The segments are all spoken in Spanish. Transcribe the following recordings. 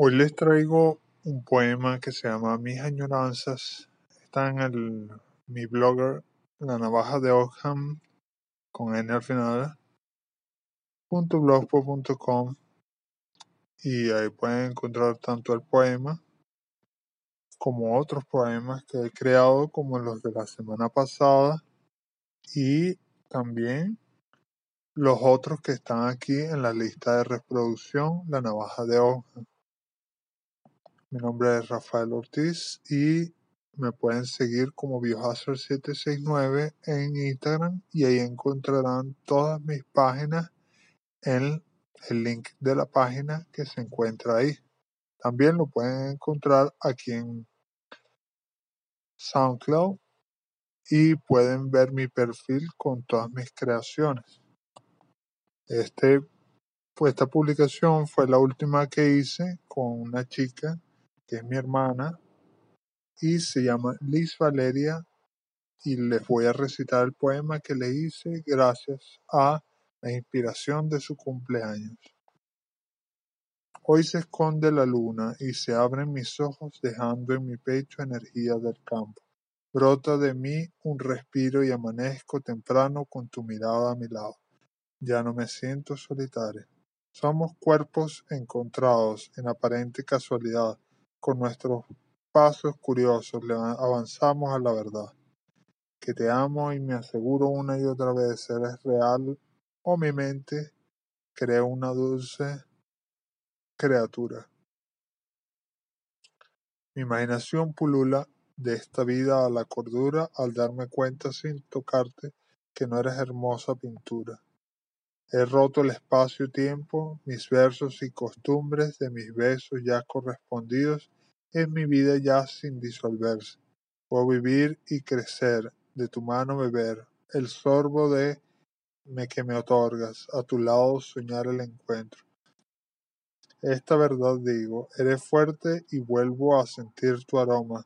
Hoy les traigo un poema que se llama Mis añoranzas. Está en el, mi blogger, La Navaja de Ockham, con N al final, .blogspot.com y ahí pueden encontrar tanto el poema como otros poemas que he creado como los de la semana pasada y también los otros que están aquí en la lista de reproducción La Navaja de Ockham. Mi nombre es Rafael Ortiz y me pueden seguir como Biohazard769 en Instagram y ahí encontrarán todas mis páginas en el link de la página que se encuentra ahí. También lo pueden encontrar aquí en SoundCloud y pueden ver mi perfil con todas mis creaciones. Este, pues esta publicación fue la última que hice con una chica que es mi hermana, y se llama Liz Valeria, y les voy a recitar el poema que le hice gracias a la inspiración de su cumpleaños. Hoy se esconde la luna y se abren mis ojos dejando en mi pecho energía del campo. Brota de mí un respiro y amanezco temprano con tu mirada a mi lado. Ya no me siento solitario. Somos cuerpos encontrados en aparente casualidad, con nuestros pasos curiosos avanzamos a la verdad. Que te amo y me aseguro una y otra vez, eres real o mi mente crea una dulce criatura. Mi imaginación pulula de esta vida a la cordura al darme cuenta sin tocarte que no eres hermosa pintura. He roto el espacio-tiempo, mis versos y costumbres de mis besos ya correspondidos en mi vida ya sin disolverse. Puedo vivir y crecer, de tu mano beber, el sorbo de me que me otorgas, a tu lado soñar el encuentro. Esta verdad digo, eres fuerte y vuelvo a sentir tu aroma,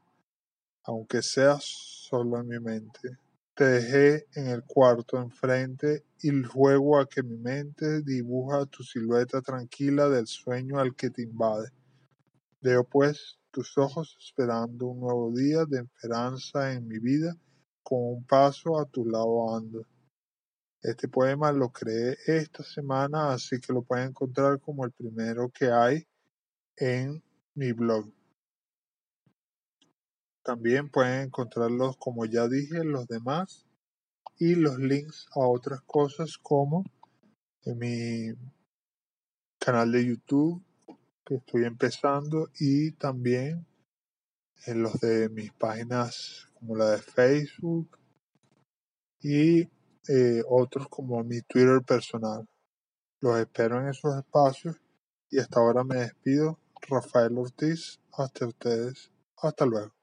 aunque seas solo en mi mente. Te dejé en el cuarto enfrente y juego a que mi mente dibuja tu silueta tranquila del sueño al que te invade. Veo pues tus ojos esperando un nuevo día de esperanza en mi vida, con un paso a tu lado ando. Este poema lo creé esta semana, así que lo pueden encontrar como el primero que hay en mi blog. También pueden encontrarlos, como ya dije, los demás y los links a otras cosas como en mi canal de YouTube que estoy empezando y también en los de mis páginas como la de Facebook y eh, otros como mi Twitter personal. Los espero en esos espacios y hasta ahora me despido. Rafael Ortiz, hasta ustedes. Hasta luego.